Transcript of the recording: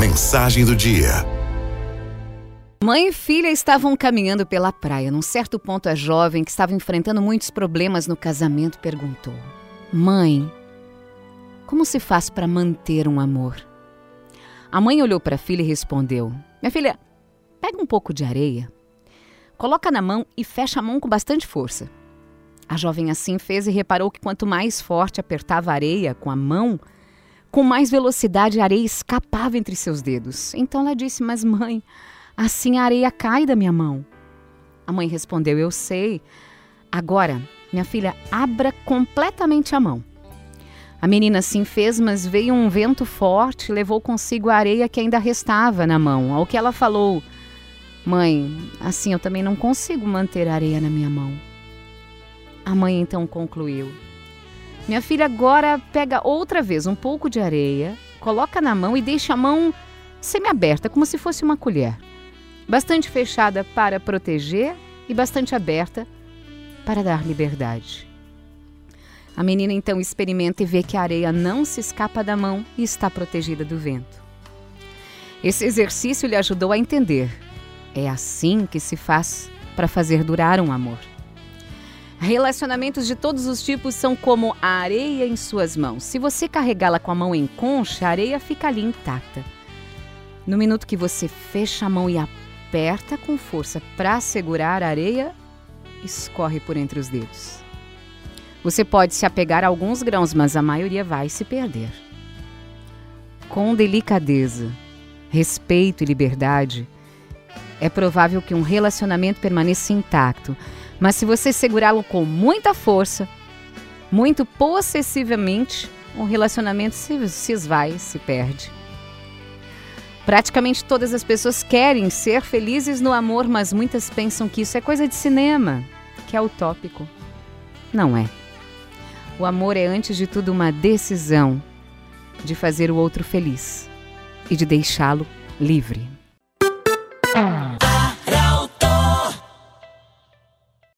Mensagem do dia. Mãe e filha estavam caminhando pela praia. Num certo ponto, a jovem, que estava enfrentando muitos problemas no casamento, perguntou: Mãe, como se faz para manter um amor? A mãe olhou para a filha e respondeu: Minha filha, pega um pouco de areia, coloca na mão e fecha a mão com bastante força. A jovem assim fez e reparou que quanto mais forte apertava a areia com a mão, com mais velocidade a areia escapava entre seus dedos. Então ela disse: Mas mãe, assim a areia cai da minha mão. A mãe respondeu: Eu sei. Agora, minha filha, abra completamente a mão. A menina assim fez, mas veio um vento forte levou consigo a areia que ainda restava na mão. Ao que ela falou: Mãe, assim eu também não consigo manter a areia na minha mão. A mãe então concluiu: Minha filha agora pega outra vez um pouco de areia, coloca na mão e deixa a mão semi-aberta, como se fosse uma colher. Bastante fechada para proteger e bastante aberta para dar liberdade. A menina então experimenta e vê que a areia não se escapa da mão e está protegida do vento. Esse exercício lhe ajudou a entender. É assim que se faz para fazer durar um amor. Relacionamentos de todos os tipos são como a areia em suas mãos. Se você carregá-la com a mão em concha, a areia fica ali intacta. No minuto que você fecha a mão e aperta com força para segurar a areia, escorre por entre os dedos. Você pode se apegar a alguns grãos, mas a maioria vai se perder. Com delicadeza, respeito e liberdade, é provável que um relacionamento permaneça intacto mas se você segurá-lo com muita força, muito possessivamente, o relacionamento se, se esvai, se perde. Praticamente todas as pessoas querem ser felizes no amor, mas muitas pensam que isso é coisa de cinema, que é utópico. Não é. O amor é, antes de tudo, uma decisão de fazer o outro feliz e de deixá-lo livre. Mm.